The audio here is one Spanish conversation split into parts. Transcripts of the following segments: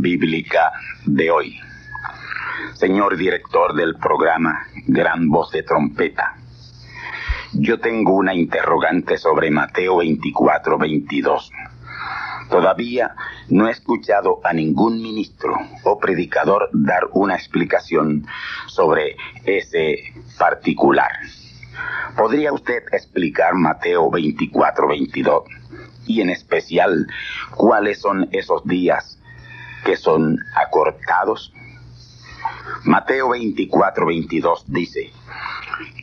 Bíblica de hoy. Señor director del programa Gran Voz de Trompeta, yo tengo una interrogante sobre Mateo 24, 22. Todavía no he escuchado a ningún ministro o predicador dar una explicación sobre ese particular. ¿Podría usted explicar Mateo 24, 22? Y en especial, ¿cuáles son esos días que son acortados? Mateo 24, 22 dice,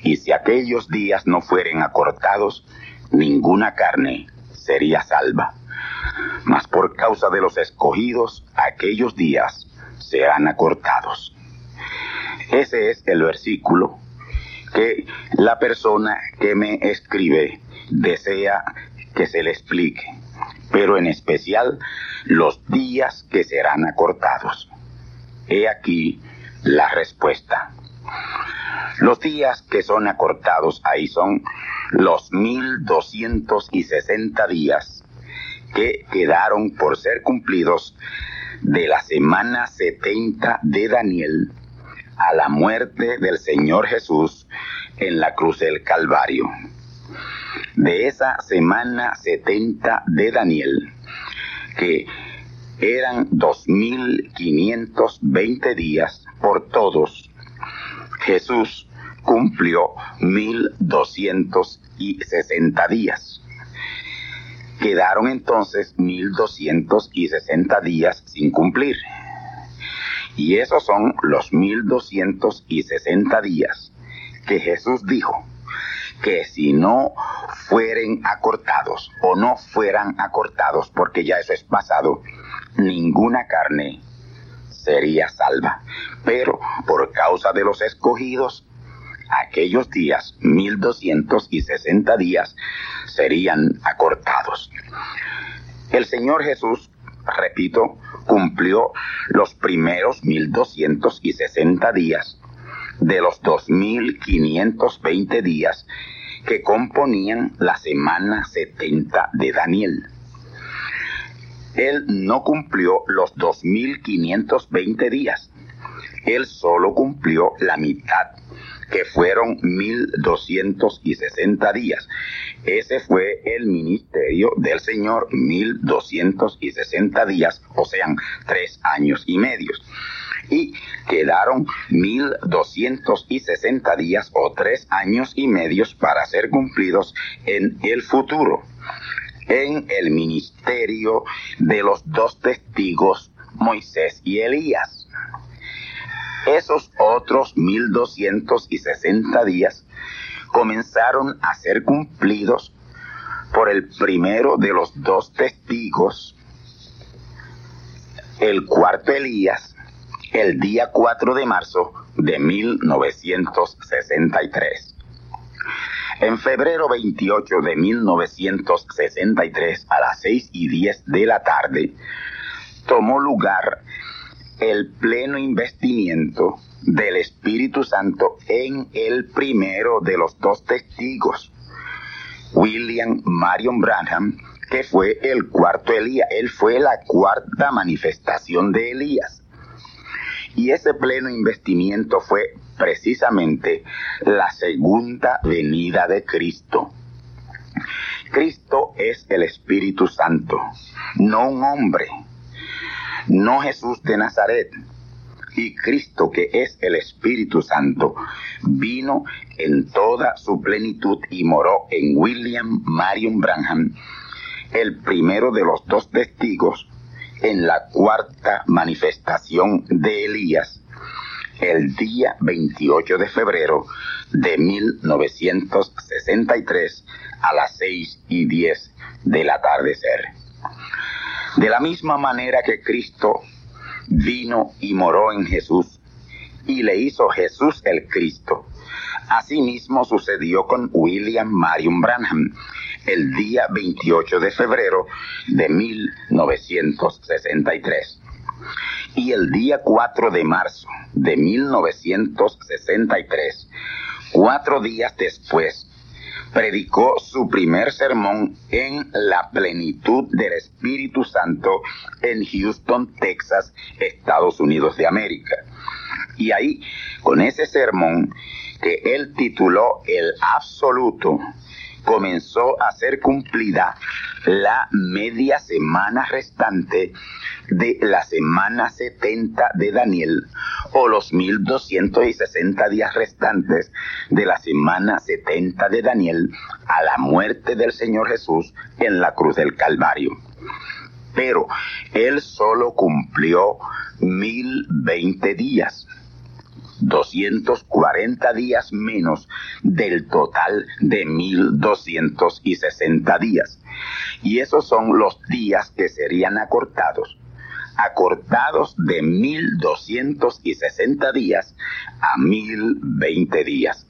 y si aquellos días no fueren acortados, ninguna carne sería salva. Mas por causa de los escogidos, aquellos días serán acortados. Ese es el versículo que la persona que me escribe desea que se le explique, pero en especial los días que serán acortados. He aquí la respuesta. Los días que son acortados ahí son los 1260 días que quedaron por ser cumplidos de la semana 70 de Daniel a la muerte del Señor Jesús en la cruz del Calvario. De esa semana 70 de Daniel, que eran 2520 días por todos, Jesús cumplió 1260 días. Quedaron entonces 1260 días sin cumplir. Y esos son los 1260 días que Jesús dijo que si no fueren acortados o no fueran acortados, porque ya eso es pasado, ninguna carne sería salva. Pero por causa de los escogidos, aquellos días, 1260 días, serían acortados. El Señor Jesús, repito, cumplió los primeros 1260 días de los 2520 días que componían la semana 70 de Daniel. Él no cumplió los 2520 días. Él solo cumplió la mitad, que fueron 1260 días. Ese fue el ministerio del Señor, 1260 días, o sean tres años y medios y quedaron 1260 días o tres años y medios para ser cumplidos en el futuro, en el ministerio de los dos testigos, Moisés y Elías. Esos otros 1260 días comenzaron a ser cumplidos por el primero de los dos testigos, el cuarto Elías, el día 4 de marzo de 1963. En febrero 28 de 1963, a las 6 y 10 de la tarde, tomó lugar el pleno investimiento del Espíritu Santo en el primero de los dos testigos, William Marion Branham, que fue el cuarto Elías. Él fue la cuarta manifestación de Elías. Y ese pleno investimiento fue precisamente la segunda venida de Cristo. Cristo es el Espíritu Santo, no un hombre, no Jesús de Nazaret. Y Cristo, que es el Espíritu Santo, vino en toda su plenitud y moró en William Marion Branham, el primero de los dos testigos en la cuarta manifestación de Elías, el día 28 de febrero de 1963 a las 6 y 10 del atardecer. De la misma manera que Cristo vino y moró en Jesús y le hizo Jesús el Cristo, asimismo sucedió con William Marion Branham el día 28 de febrero de 1963 y el día 4 de marzo de 1963, cuatro días después, predicó su primer sermón en la plenitud del Espíritu Santo en Houston, Texas, Estados Unidos de América. Y ahí, con ese sermón que él tituló El Absoluto, comenzó a ser cumplida la media semana restante de la semana 70 de Daniel o los 1260 días restantes de la semana 70 de Daniel a la muerte del Señor Jesús en la cruz del Calvario. Pero él solo cumplió 1020 días. 240 días menos del total de 1260 días. Y esos son los días que serían acortados acortados de 1260 días a 1020 días.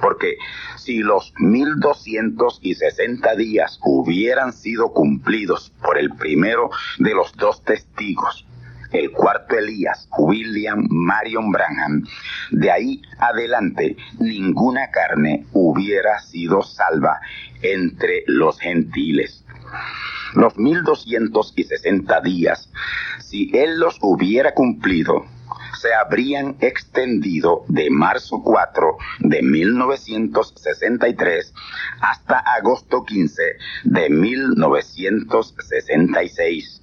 Porque si los 1260 días hubieran sido cumplidos por el primero de los dos testigos, el cuarto Elías, William Marion Branham, de ahí adelante ninguna carne hubiera sido salva entre los gentiles. Los 1260 días, si él los hubiera cumplido, se habrían extendido de marzo 4 de 1963 hasta agosto 15 de 1966.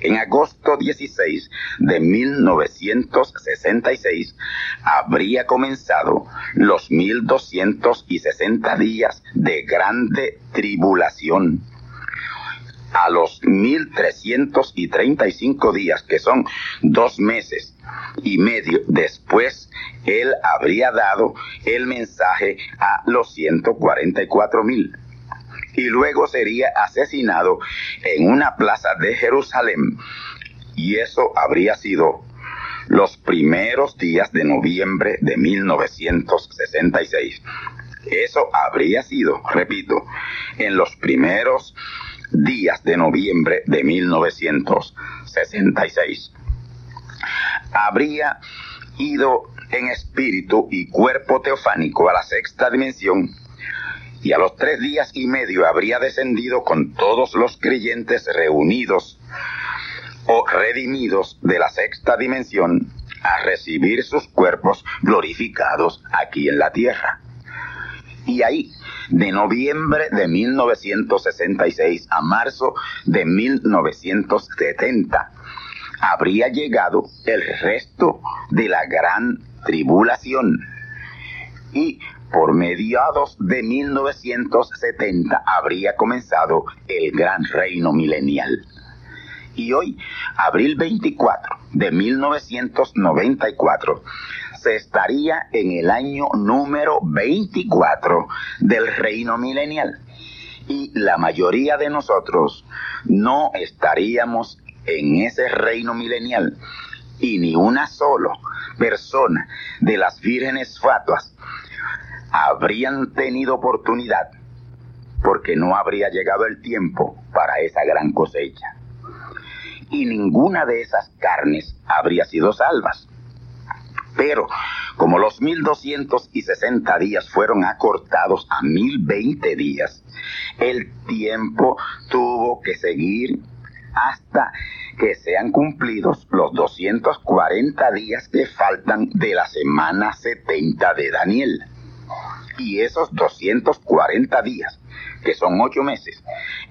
En agosto 16 de 1966 habría comenzado los 1260 días de grande tribulación a los 1335 días, que son dos meses y medio después, él habría dado el mensaje a los 144 mil. Y luego sería asesinado en una plaza de Jerusalén. Y eso habría sido los primeros días de noviembre de 1966. Eso habría sido, repito, en los primeros días de noviembre de 1966. Habría ido en espíritu y cuerpo teofánico a la sexta dimensión y a los tres días y medio habría descendido con todos los creyentes reunidos o redimidos de la sexta dimensión a recibir sus cuerpos glorificados aquí en la tierra. Y ahí de noviembre de 1966 a marzo de 1970 habría llegado el resto de la gran tribulación y por mediados de 1970 habría comenzado el gran reino milenial. Y hoy, abril 24 de 1994, se estaría en el año número 24 del reino milenial. Y la mayoría de nosotros no estaríamos en ese reino milenial. Y ni una sola persona de las vírgenes fatuas habrían tenido oportunidad porque no habría llegado el tiempo para esa gran cosecha. Y ninguna de esas carnes habría sido salvas. Pero como los 1260 días fueron acortados a 1020 días, el tiempo tuvo que seguir hasta que sean cumplidos los 240 días que faltan de la semana 70 de Daniel. Y esos 240 días, que son ocho meses,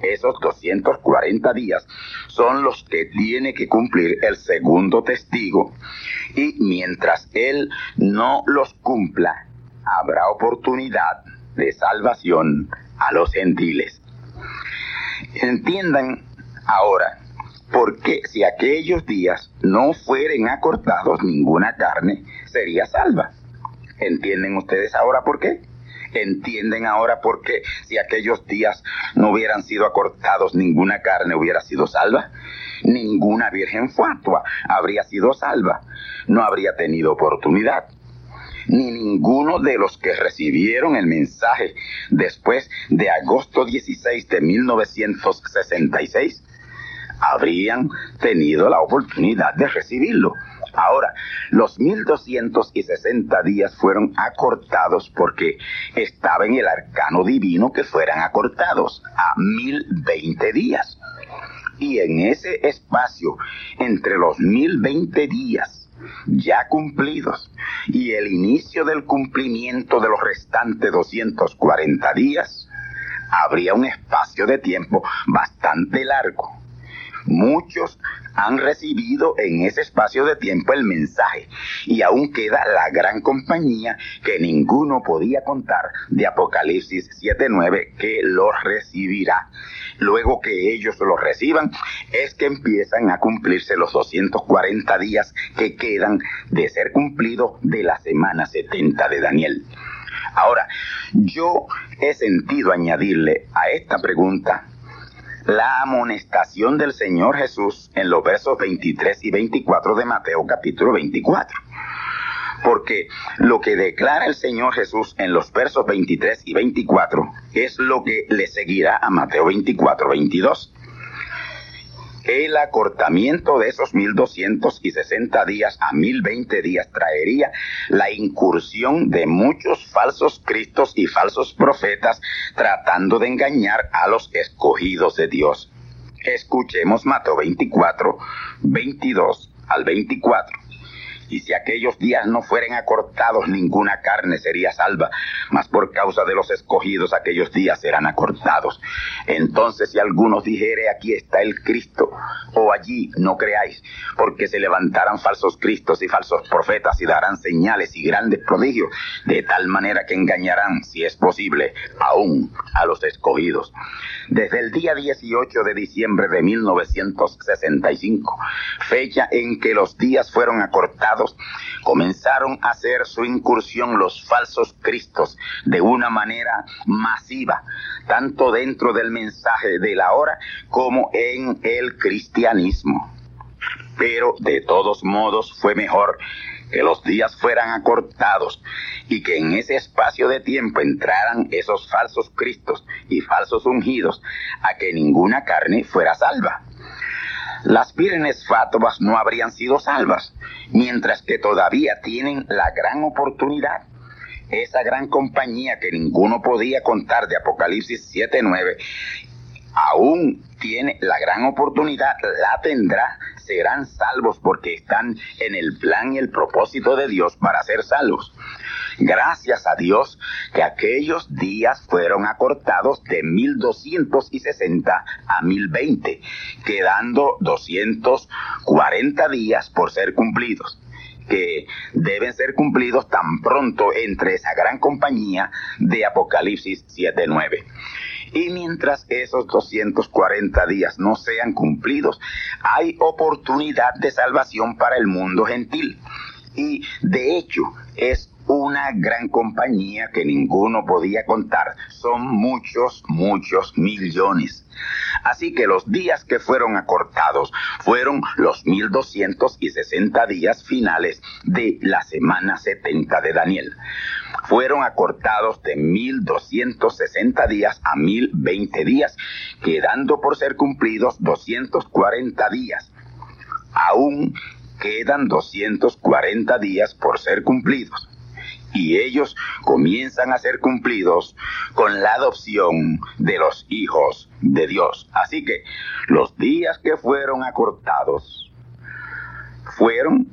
esos 240 días son los que tiene que cumplir el segundo testigo. Y mientras él no los cumpla, habrá oportunidad de salvación a los gentiles. Entiendan ahora porque si aquellos días no fueren acortados, ninguna carne sería salva. ¿Entienden ustedes ahora por qué? ¿Entienden ahora por qué si aquellos días no hubieran sido acortados, ninguna carne hubiera sido salva? Ninguna virgen fatua habría sido salva. No habría tenido oportunidad ni ninguno de los que recibieron el mensaje después de agosto 16 de 1966 habrían tenido la oportunidad de recibirlo. Ahora, los 1260 días fueron acortados porque estaba en el arcano divino que fueran acortados a 1020 días. Y en ese espacio, entre los 1020 días ya cumplidos y el inicio del cumplimiento de los restantes 240 días, habría un espacio de tiempo bastante largo Muchos han recibido en ese espacio de tiempo el mensaje y aún queda la gran compañía que ninguno podía contar de Apocalipsis 7.9 que lo recibirá. Luego que ellos lo reciban es que empiezan a cumplirse los 240 días que quedan de ser cumplidos de la semana 70 de Daniel. Ahora, yo he sentido añadirle a esta pregunta la amonestación del Señor Jesús en los versos 23 y 24 de Mateo capítulo 24. Porque lo que declara el Señor Jesús en los versos 23 y 24 es lo que le seguirá a Mateo 24, 22 el acortamiento de esos 1260 días a 1020 días traería la incursión de muchos falsos cristos y falsos profetas tratando de engañar a los escogidos de Dios. Escuchemos Mateo 24, 22 al 24 y si aquellos días no fueren acortados, ninguna carne sería salva, mas por causa de los escogidos aquellos días serán acortados. Entonces si algunos dijere, aquí está el Cristo, o allí no creáis, porque se levantarán falsos cristos y falsos profetas y darán señales y grandes prodigios, de tal manera que engañarán, si es posible, aún a los escogidos. Desde el día 18 de diciembre de 1965, fecha en que los días fueron acortados, comenzaron a hacer su incursión los falsos cristos de una manera masiva, tanto dentro del mensaje de la hora como en el cristianismo. Pero de todos modos fue mejor que los días fueran acortados y que en ese espacio de tiempo entraran esos falsos cristos y falsos ungidos a que ninguna carne fuera salva las vírgenes fatuas no habrían sido salvas, mientras que todavía tienen la gran oportunidad. Esa gran compañía que ninguno podía contar de Apocalipsis 7.9, aún tiene la gran oportunidad, la tendrá, serán salvos porque están en el plan y el propósito de Dios para ser salvos. Gracias a Dios que aquellos días fueron acortados de 1260 a 1020, quedando 240 días por ser cumplidos que deben ser cumplidos tan pronto entre esa gran compañía de Apocalipsis 7.9. Y mientras esos 240 días no sean cumplidos, hay oportunidad de salvación para el mundo gentil. Y de hecho es una gran compañía que ninguno podía contar. Son muchos, muchos millones. Así que los días que fueron acortados fueron los 1260 días finales de la semana 70 de Daniel. Fueron acortados de 1260 días a 1020 días, quedando por ser cumplidos 240 días. Aún quedan 240 días por ser cumplidos y ellos comienzan a ser cumplidos con la adopción de los hijos de Dios. Así que los días que fueron acortados fueron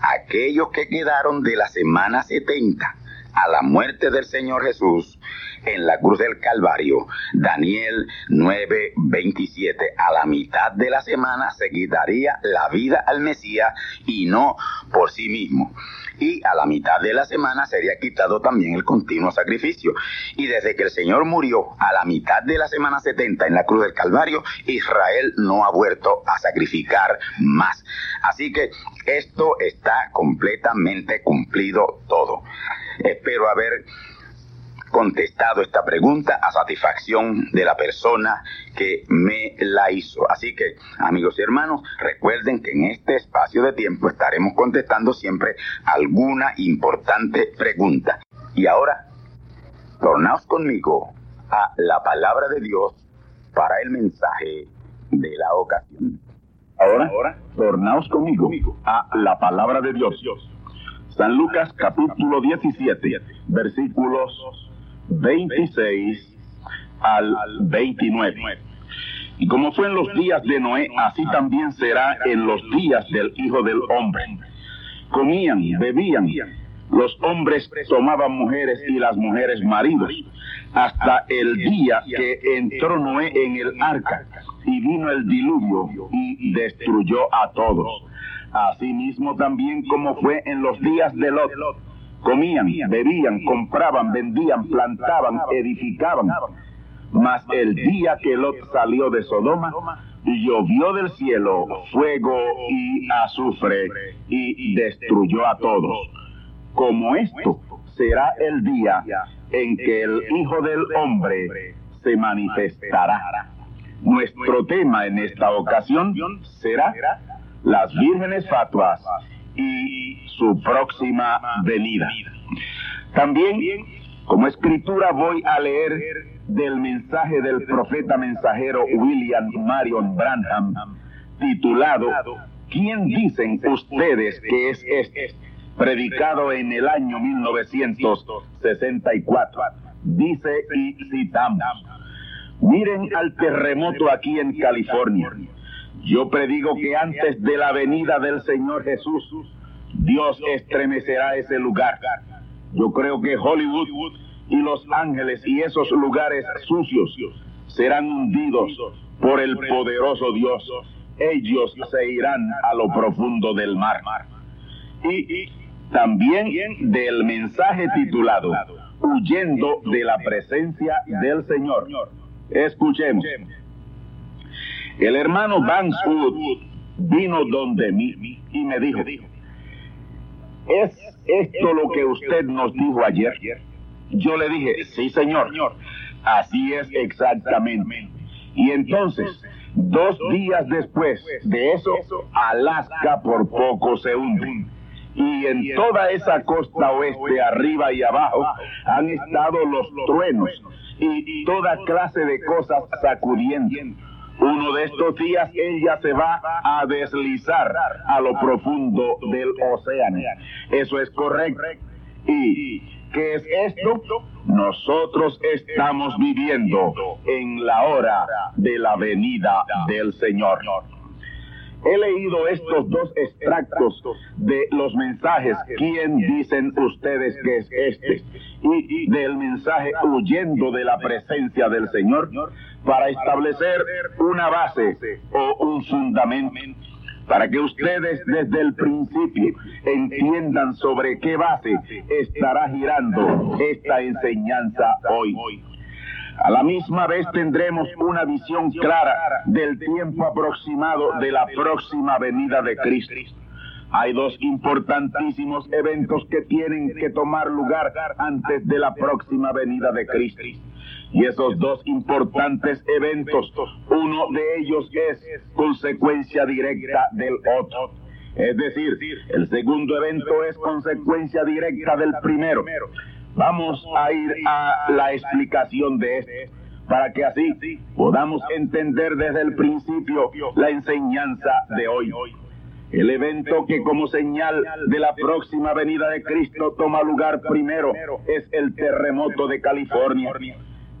aquellos que quedaron de la semana 70 a la muerte del Señor Jesús en la cruz del Calvario. Daniel 9:27. A la mitad de la semana se quitaría la vida al Mesías y no por sí mismo y a la mitad de la semana sería quitado también el continuo sacrificio. Y desde que el Señor murió a la mitad de la semana 70 en la cruz del Calvario, Israel no ha vuelto a sacrificar más. Así que esto está completamente cumplido todo. Espero haber contestado esta pregunta a satisfacción de la persona que me la hizo. Así que, amigos y hermanos, recuerden que en este espacio de tiempo estaremos contestando siempre alguna importante pregunta. Y ahora, tornaos conmigo a la palabra de Dios para el mensaje de la ocasión. Ahora, ahora tornaos conmigo a la palabra de Dios. San Lucas capítulo 17, versículos 26 al 29. Y como fue en los días de Noé, así también será en los días del Hijo del Hombre. Comían, bebían, los hombres tomaban mujeres y las mujeres maridos, hasta el día que entró Noé en el arca y vino el diluvio y destruyó a todos. Asimismo también como fue en los días de Lot comían, bebían, compraban, vendían, plantaban, edificaban. Mas el día que Lot salió de Sodoma, llovió del cielo fuego y azufre y destruyó a todos. Como esto será el día en que el Hijo del Hombre se manifestará. Nuestro tema en esta ocasión será las vírgenes fatuas y su próxima venida. También, como escritura, voy a leer del mensaje del profeta mensajero William Marion Branham, titulado ¿Quién dicen ustedes que es este? Predicado en el año 1964. Dice y citamos. Miren al terremoto aquí en California yo predigo que antes de la venida del Señor Jesús, Dios estremecerá ese lugar. Yo creo que Hollywood y Los Ángeles y esos lugares sucios serán hundidos por el poderoso Dios. Ellos se irán a lo profundo del mar. Y también del mensaje titulado Huyendo de la presencia del Señor. Escuchemos. El hermano Vance Wood vino donde mí y me dijo, ¿es esto lo que usted nos dijo ayer? Yo le dije, sí señor, así es exactamente. Y entonces, dos días después de eso, Alaska por poco se hunde. Y en toda esa costa oeste, arriba y abajo, han estado los truenos y toda clase de cosas sacudiendo uno de estos días ella se va a deslizar a lo profundo del océano. Eso es correcto. ¿Y qué es esto? Nosotros estamos viviendo en la hora de la venida del Señor. He leído estos dos extractos de los mensajes, ¿quién dicen ustedes que es este? Y del mensaje huyendo de la presencia del Señor para establecer una base o un fundamento para que ustedes desde el principio entiendan sobre qué base estará girando esta enseñanza hoy. A la misma vez tendremos una visión clara del tiempo aproximado de la próxima venida de Cristo. hay dos importantísimos eventos que tienen que tomar lugar antes de la próxima venida de Cristo. Y esos dos importantes eventos, uno de ellos es consecuencia directa del otro. Es decir, el segundo evento es consecuencia directa del primero. Vamos a ir a la explicación de este para que así podamos entender desde el principio la enseñanza de hoy. El evento que como señal de la próxima venida de Cristo toma lugar primero es el terremoto de California.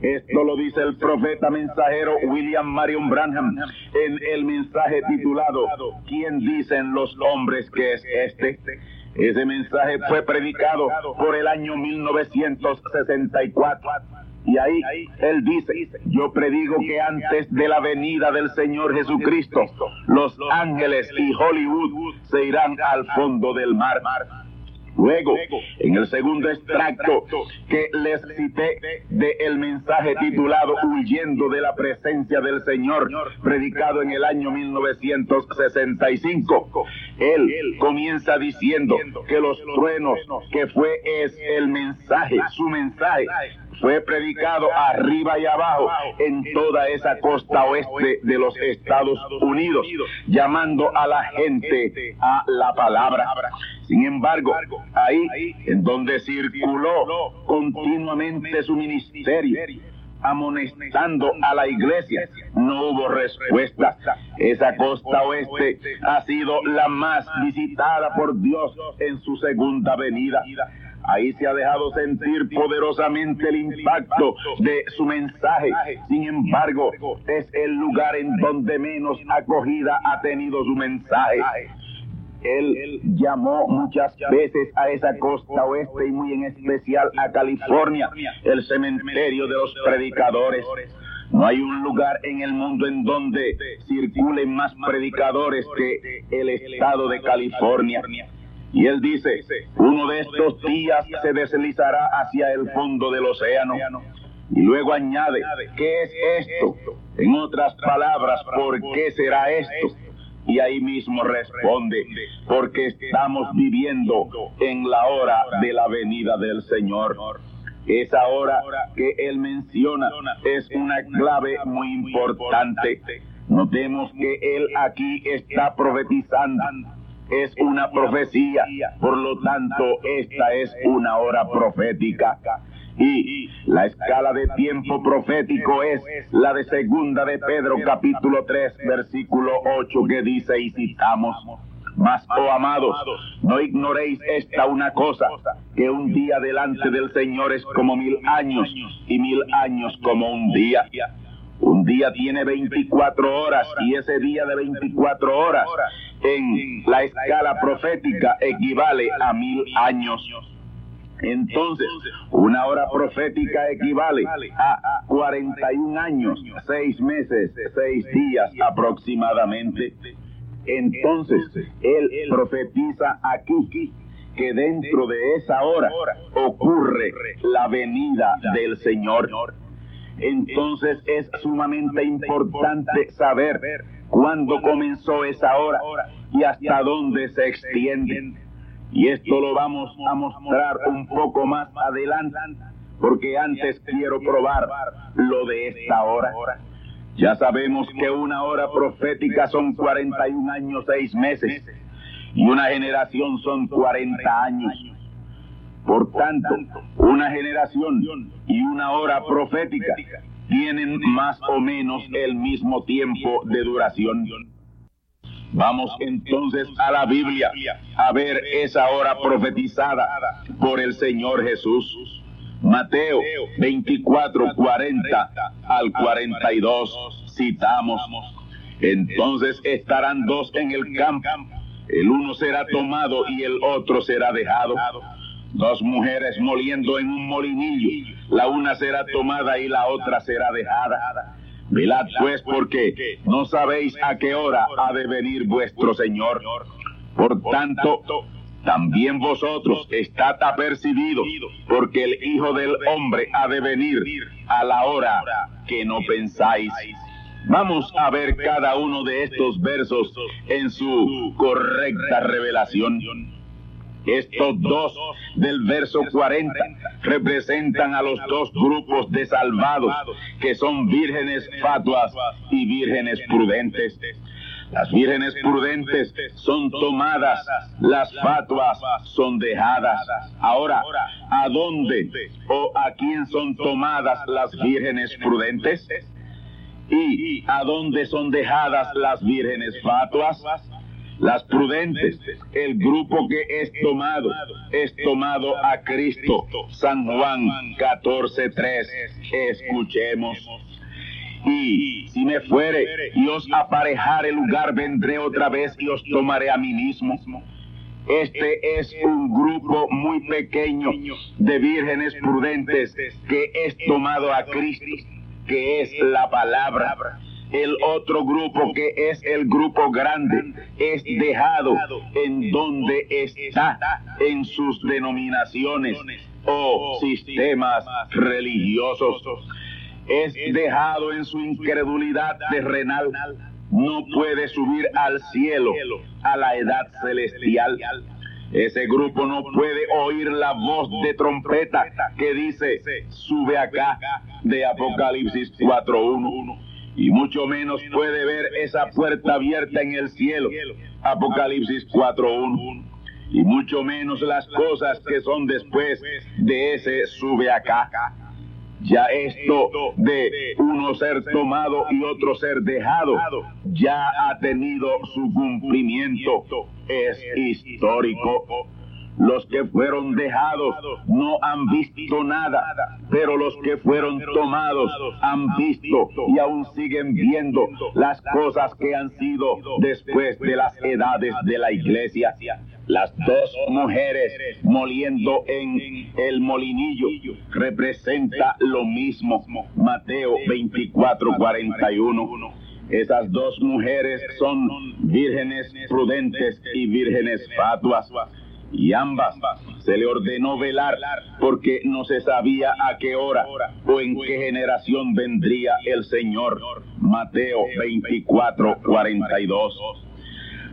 Esto lo dice el profeta mensajero William Marion Branham en el mensaje titulado ¿Quién dicen los hombres que es este? Ese mensaje fue predicado por el año 1964 y ahí él dice, yo predigo que antes de la venida del Señor Jesucristo, los ángeles y Hollywood se irán al fondo del mar. Luego, en el segundo extracto que les cité de el mensaje titulado Huyendo de la presencia del Señor, predicado en el año 1965, él comienza diciendo que los truenos, que fue es el mensaje, su mensaje, fue predicado arriba y abajo en toda esa costa oeste de los Estados Unidos, llamando a la gente a la palabra. Sin embargo, ahí en donde circuló continuamente su ministerio, amonestando a la iglesia, no hubo respuesta. Esa costa oeste ha sido la más visitada por Dios en su segunda venida. Ahí se ha dejado sentir poderosamente el impacto de su mensaje. Sin embargo, es el lugar en donde menos acogida ha tenido su mensaje. Él llamó muchas veces a esa costa oeste y muy en especial a California, el cementerio de los predicadores. No hay un lugar en el mundo en donde circulen más predicadores que el estado de California. Y él dice, uno de estos días se deslizará hacia el fondo del océano. Y luego añade, ¿qué es esto? En otras palabras, ¿por qué será esto? Y ahí mismo responde, porque estamos viviendo en la hora de la venida del Señor. Esa hora que él menciona es una clave muy importante. Notemos que él aquí está profetizando es una profecía, por lo tanto esta es una hora profética. Y la escala de tiempo profético es la de segunda de Pedro capítulo 3 versículo 8 que dice y citamos. Mas, oh amados, no ignoréis esta una cosa, que un día delante del Señor es como mil años y mil años como un día. Un día tiene 24 horas y ese día de 24 horas en la escala profética equivale a mil años. Entonces, una hora profética equivale a 41 años, 6 meses, 6 días aproximadamente. Entonces, él profetiza aquí que dentro de esa hora ocurre la venida del Señor. Entonces es sumamente importante saber cuándo comenzó esa hora y hasta dónde se extiende. Y esto lo vamos a mostrar un poco más adelante, porque antes quiero probar lo de esta hora. Ya sabemos que una hora profética son 41 años, 6 meses, y una generación son 40 años. Por tanto, una generación y una hora profética tienen más o menos el mismo tiempo de duración. Vamos entonces a la Biblia a ver esa hora profetizada por el Señor Jesús. Mateo 24, 40 al 42 citamos. Entonces estarán dos en el campo, el uno será tomado y el otro será dejado dos mujeres moliendo en un molinillo, la una será tomada y la otra será dejada. Velad pues porque no sabéis a qué hora ha de venir vuestro Señor. Por tanto, también vosotros estad apercibidos, porque el Hijo del Hombre ha de venir a la hora que no pensáis. Vamos a ver cada uno de estos versos en su correcta revelación. Estos dos del verso 40 representan a los dos grupos de salvados, que son vírgenes fatuas y vírgenes prudentes. Las vírgenes prudentes son tomadas, las fatuas son dejadas. Ahora, ¿a dónde o a quién son tomadas las vírgenes prudentes? ¿Y a dónde son dejadas las vírgenes fatuas? Las prudentes, el grupo que es tomado, es tomado a Cristo. San Juan 14:3. Escuchemos. Y si me fuere y os aparejare lugar, vendré otra vez y os tomaré a mí mismo. Este es un grupo muy pequeño de vírgenes prudentes que es tomado a Cristo, que es la palabra el otro grupo que es el grupo grande es dejado en donde está en sus denominaciones o sistemas religiosos. Es dejado en su incredulidad terrenal. No puede subir al cielo, a la edad celestial. Ese grupo no puede oír la voz de trompeta que dice, sube acá, de Apocalipsis 4.1 y mucho menos puede ver esa puerta abierta en el cielo. Apocalipsis 4.1. Y mucho menos las cosas que son después de ese sube acá. Ya esto de uno ser tomado y otro ser dejado ya ha tenido su cumplimiento. Es histórico. Los que fueron dejados no han visto nada, pero los que fueron tomados han visto y aún siguen viendo las cosas que han sido después de las edades de la iglesia. Las dos mujeres moliendo en el molinillo representa lo mismo. Mateo 24, 41. Esas dos mujeres son vírgenes prudentes y vírgenes fatuas y ambas se le ordenó velar porque no se sabía a qué hora o en qué generación vendría el Señor. Mateo 24, 42.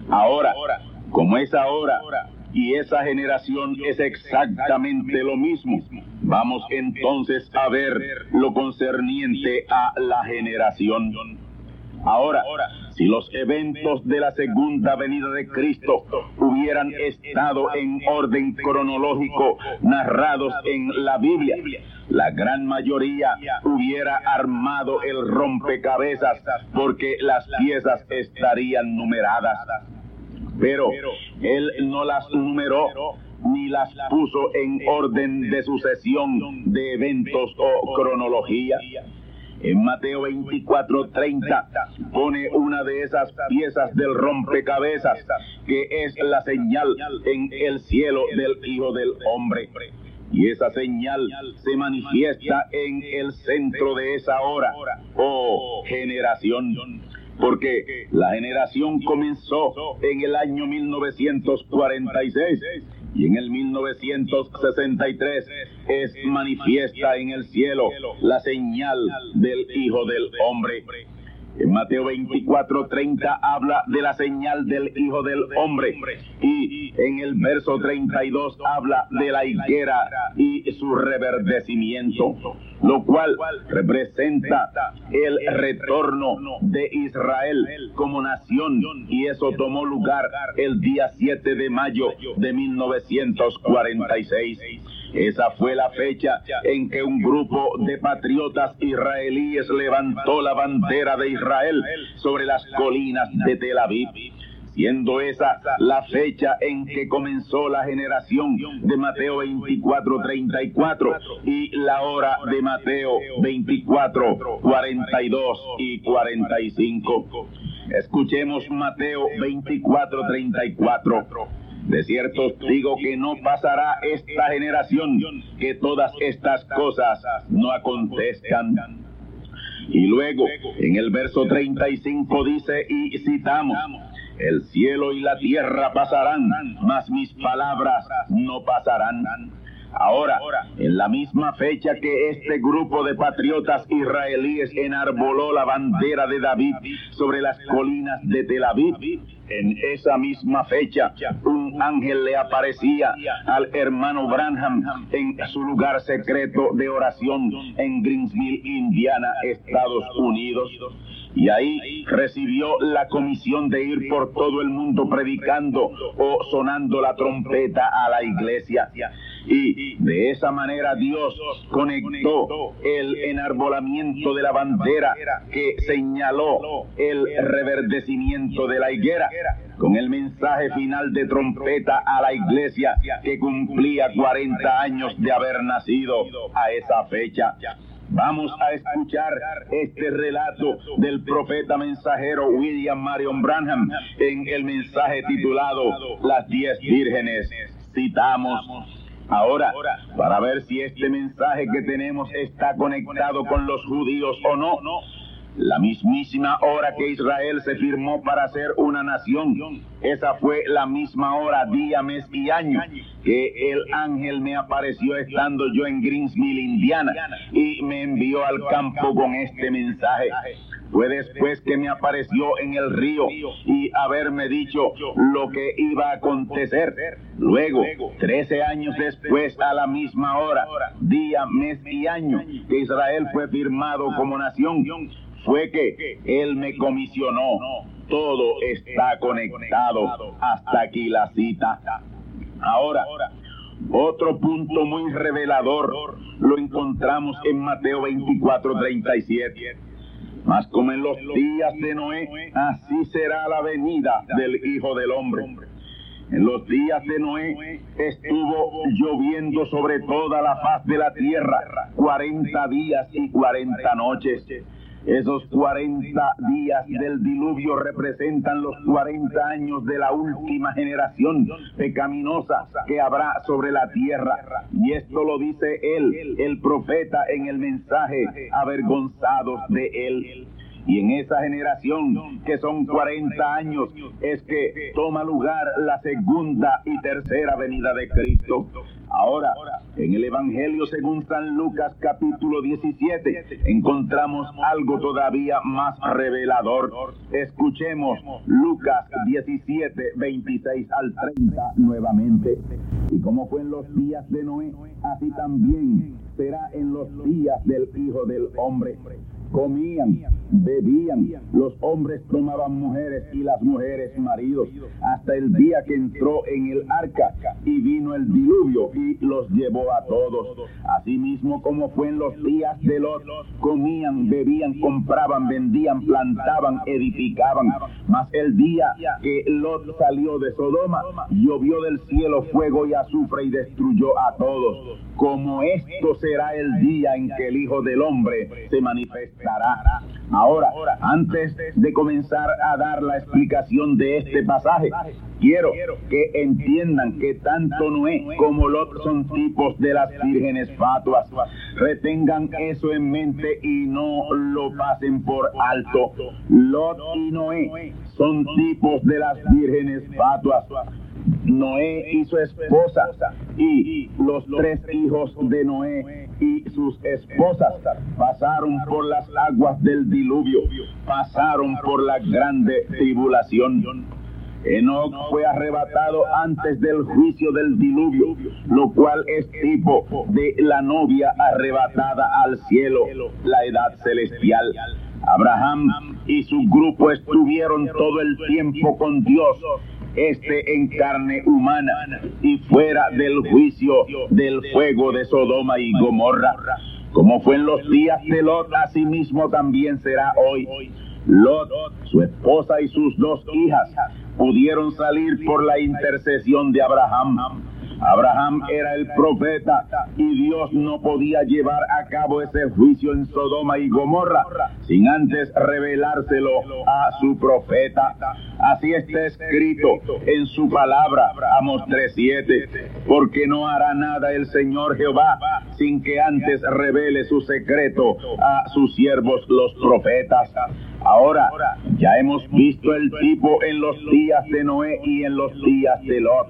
Ahora, como es ahora y esa generación es exactamente lo mismo, vamos entonces a ver lo concerniente a la generación. Ahora, si los eventos de la segunda venida de Cristo hubieran estado en orden cronológico narrados en la Biblia, la gran mayoría hubiera armado el rompecabezas porque las piezas estarían numeradas. Pero él no las numeró ni las puso en orden de sucesión de eventos o cronología en Mateo 24, 30 pone una de esas piezas del rompecabezas que es la señal en el cielo del Hijo del Hombre. Y esa señal se manifiesta en el centro de esa hora o generación porque la generación comenzó en el año 1946 y en el 1963 es manifiesta en el cielo la señal del Hijo del Hombre. En Mateo 24, 30 habla de la señal del Hijo del Hombre. Y en el verso 32 habla de la higuera y su reverdecimiento, lo cual representa el retorno de Israel como nación. Y eso tomó lugar el día 7 de mayo de 1946. Esa fue la fecha en que un grupo de patriotas israelíes levantó la bandera de Israel sobre las colinas de Tel Aviv siendo esa la fecha en que comenzó la generación de Mateo 24, 34 y la hora de Mateo 24, 42 y 45. Escuchemos Mateo 24, 34. De cierto digo que no pasará esta generación que todas estas cosas no acontezcan. Y luego en el verso 35 dice y citamos, el cielo y la tierra pasarán, mas mis palabras no pasarán. Ahora, en la misma fecha que este grupo de patriotas israelíes enarboló la bandera de David sobre las colinas de Tel Aviv, en esa misma fecha, un ángel le aparecía al hermano Branham en su lugar secreto de oración en Greensville, Indiana, Estados Unidos. Y ahí recibió la comisión de ir por todo el mundo predicando o sonando la trompeta a la iglesia. Y de esa manera Dios conectó el enarbolamiento de la bandera que señaló el reverdecimiento de la higuera con el mensaje final de trompeta a la iglesia que cumplía 40 años de haber nacido a esa fecha. Vamos a escuchar este relato del profeta mensajero William Marion Branham en el mensaje titulado Las diez vírgenes. Citamos. Ahora, para ver si este mensaje que tenemos está conectado con los judíos o no, la mismísima hora que Israel se firmó para ser una nación. Esa fue la misma hora, día, mes y año que el ángel me apareció estando yo en Greensville, Indiana, y me envió al campo con este mensaje. Fue después que me apareció en el río y haberme dicho lo que iba a acontecer. Luego, trece años después, a la misma hora, día, mes y año, que Israel fue firmado como nación, fue que Él me comisionó. Todo está conectado. Hasta aquí la cita. Ahora, otro punto muy revelador lo encontramos en Mateo 24, 37. Mas como en los días de Noé, así será la venida del Hijo del Hombre. En los días de Noé estuvo lloviendo sobre toda la faz de la tierra 40 días y 40 noches. Esos 40 días del diluvio representan los 40 años de la última generación pecaminosa que habrá sobre la tierra. Y esto lo dice él, el profeta, en el mensaje, avergonzados de él. Y en esa generación, que son 40 años, es que toma lugar la segunda y tercera venida de Cristo. Ahora, en el Evangelio según San Lucas capítulo 17, encontramos algo todavía más revelador. Escuchemos Lucas 17, 26 al 30 nuevamente. Y como fue en los días de Noé, así también será en los días del Hijo del Hombre comían, bebían, los hombres tomaban mujeres y las mujeres maridos, hasta el día que entró en el arca y vino el diluvio y los llevó a todos. Asimismo como fue en los días de Lot, comían, bebían, compraban, vendían, plantaban, edificaban. Mas el día que Lot salió de Sodoma, llovió del cielo fuego y azufre y destruyó a todos. Como esto será el día en que el Hijo del Hombre se Ahora, antes de comenzar a dar la explicación de este pasaje, quiero que entiendan que tanto Noé como Lot son tipos de las vírgenes fatuas. Retengan eso en mente y no lo pasen por alto. Lot y Noé son tipos de las vírgenes fatuas. Noé y su esposa y los tres hijos de Noé y sus esposas pasaron por las aguas del diluvio, pasaron por la grande tribulación. Enoch fue arrebatado antes del juicio del diluvio, lo cual es tipo de la novia arrebatada al cielo, la edad celestial. Abraham y su grupo estuvieron todo el tiempo con Dios este en carne humana y fuera del juicio del fuego de Sodoma y Gomorra. Como fue en los días de Lot, mismo también será hoy. Lot, su esposa y sus dos hijas pudieron salir por la intercesión de Abraham Abraham era el profeta y Dios no podía llevar a cabo ese juicio en Sodoma y Gomorra sin antes revelárselo a su profeta. Así está escrito en su palabra, Amos 3.7, porque no hará nada el Señor Jehová sin que antes revele su secreto a sus siervos los profetas. Ahora, ya hemos visto el tipo en los días de Noé y en los días de Lot.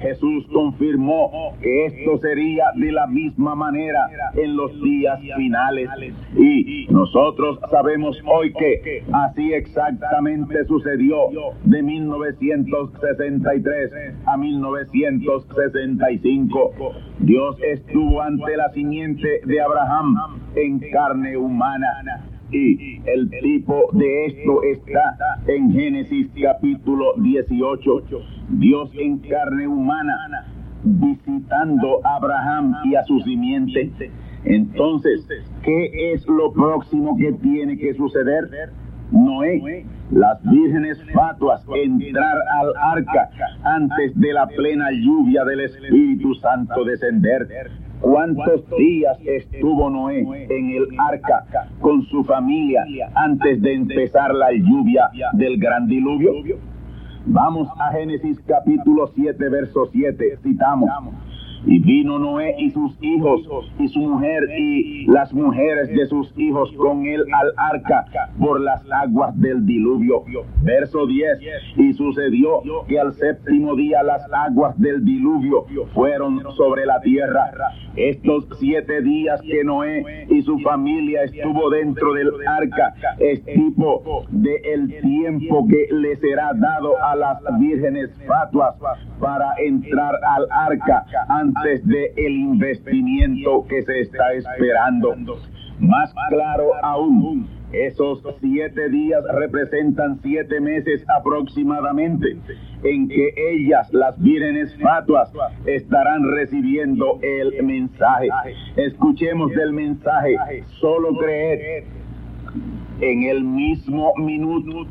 Jesús confirmó que esto sería de la misma manera en los días finales. Y nosotros sabemos hoy que así exactamente sucedió de 1963 a 1965. Dios estuvo ante la simiente de Abraham en carne humana. Y el tipo de esto está en Génesis capítulo 18. Dios en carne humana visitando a Abraham y a su simiente. Entonces, ¿qué es lo próximo que tiene que suceder? Noé, las vírgenes fatuas, entrar al arca antes de la plena lluvia del Espíritu Santo descender. ¿Cuántos días estuvo Noé en el arca con su familia antes de empezar la lluvia del gran diluvio? Vamos a Génesis capítulo 7, verso 7, citamos. Y vino Noé y sus hijos y su mujer y las mujeres de sus hijos con él al arca por las aguas del diluvio. Verso 10. Y sucedió que al séptimo día las aguas del diluvio fueron sobre la tierra. Estos siete días que Noé y su familia estuvo dentro del arca es tipo de el tiempo que le será dado a las vírgenes fatuas para entrar al arca antes de el investimiento que se está esperando. Más claro aún, esos siete días representan siete meses aproximadamente en que ellas, las vírgenes fatuas, estarán recibiendo el mensaje. Escuchemos del mensaje, solo creer en el mismo minuto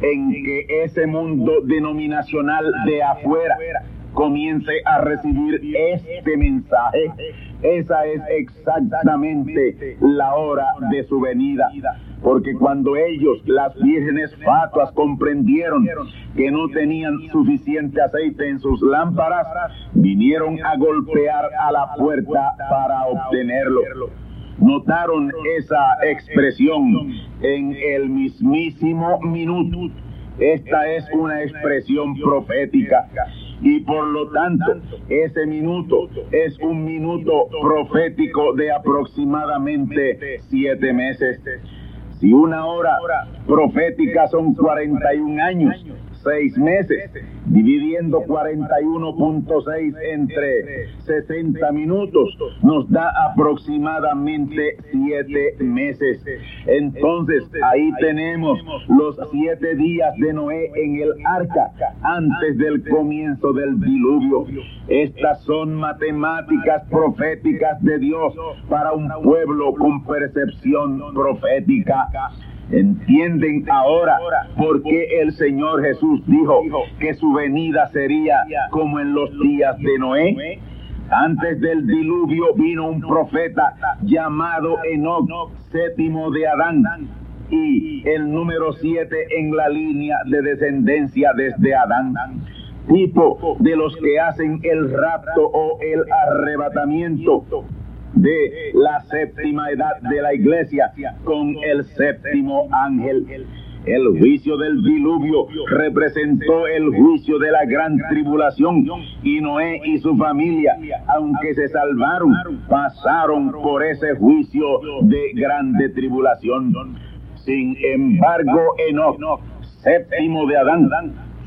en que ese mundo denominacional de afuera comience a recibir este mensaje. Esa es exactamente la hora de su venida. Porque cuando ellos, las vírgenes fatuas, comprendieron que no tenían suficiente aceite en sus lámparas, vinieron a golpear a la puerta para obtenerlo. Notaron esa expresión en el mismísimo minuto. Esta es una expresión profética y por lo tanto ese minuto es un minuto profético de aproximadamente siete meses. Si una hora profética son 41 años, seis meses, dividiendo 41.6 entre 60 minutos, nos da aproximadamente siete meses. Entonces, ahí tenemos los siete días de Noé en el arca antes del comienzo del diluvio. Estas son matemáticas proféticas de Dios para un pueblo con percepción profética. Entienden ahora por qué el Señor Jesús dijo que su venida sería como en los días de Noé. Antes del diluvio vino un profeta llamado Enoch, séptimo de Adán, y el número siete en la línea de descendencia desde Adán tipo de los que hacen el rapto o el arrebatamiento de la séptima edad de la iglesia con el séptimo ángel. El juicio del diluvio representó el juicio de la gran tribulación y Noé y su familia, aunque se salvaron, pasaron por ese juicio de grande tribulación. Sin embargo, Enoch, séptimo de Adán,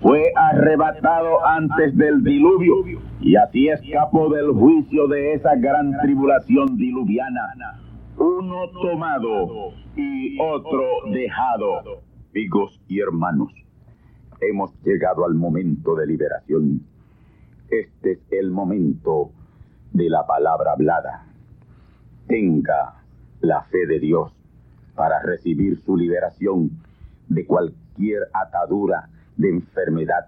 fue arrebatado antes del diluvio y así escapó del juicio de esa gran tribulación diluviana. Uno tomado y otro dejado. Amigos y hermanos, hemos llegado al momento de liberación. Este es el momento de la palabra hablada. Tenga la fe de Dios para recibir su liberación de cualquier atadura de enfermedad,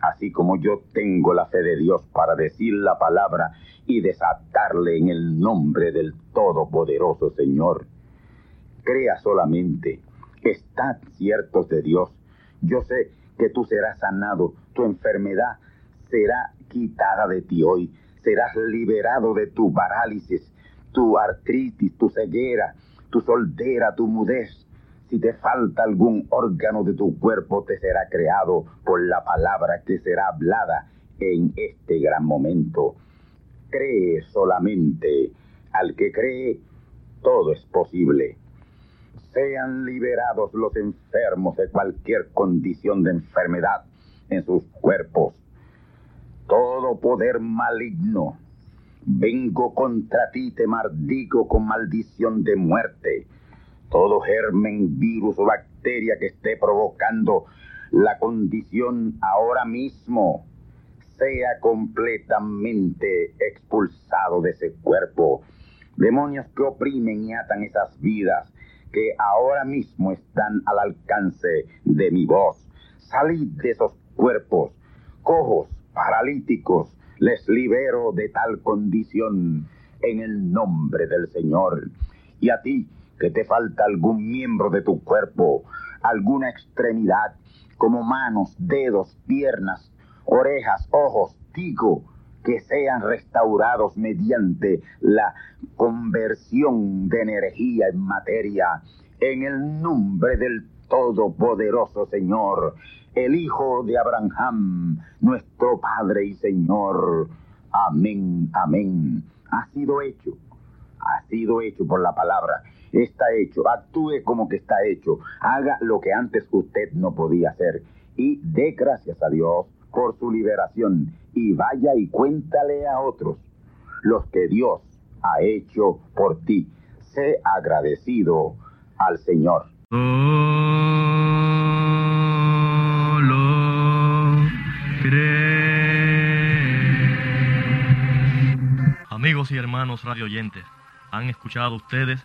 así como yo tengo la fe de Dios para decir la palabra y desatarle en el nombre del Todopoderoso Señor. Crea solamente, estad ciertos de Dios. Yo sé que tú serás sanado, tu enfermedad será quitada de ti hoy, serás liberado de tu parálisis, tu artritis, tu ceguera, tu soldera, tu mudez, si te falta algún órgano de tu cuerpo, te será creado por la palabra que será hablada en este gran momento. Cree solamente. Al que cree, todo es posible. Sean liberados los enfermos de cualquier condición de enfermedad en sus cuerpos. Todo poder maligno, vengo contra ti, te maldigo con maldición de muerte. Todo germen, virus o bacteria que esté provocando la condición ahora mismo sea completamente expulsado de ese cuerpo. Demonios que oprimen y atan esas vidas que ahora mismo están al alcance de mi voz. Salid de esos cuerpos, cojos, paralíticos, les libero de tal condición en el nombre del Señor. Y a ti, que te falta algún miembro de tu cuerpo, alguna extremidad, como manos, dedos, piernas, orejas, ojos, digo, que sean restaurados mediante la conversión de energía en materia, en el nombre del Todopoderoso Señor, el Hijo de Abraham, nuestro Padre y Señor. Amén, amén. Ha sido hecho, ha sido hecho por la palabra. Está hecho, actúe como que está hecho, haga lo que antes usted no podía hacer y dé gracias a Dios por su liberación y vaya y cuéntale a otros los que Dios ha hecho por ti. Sé agradecido al Señor. Amigos y hermanos radioyentes, han escuchado ustedes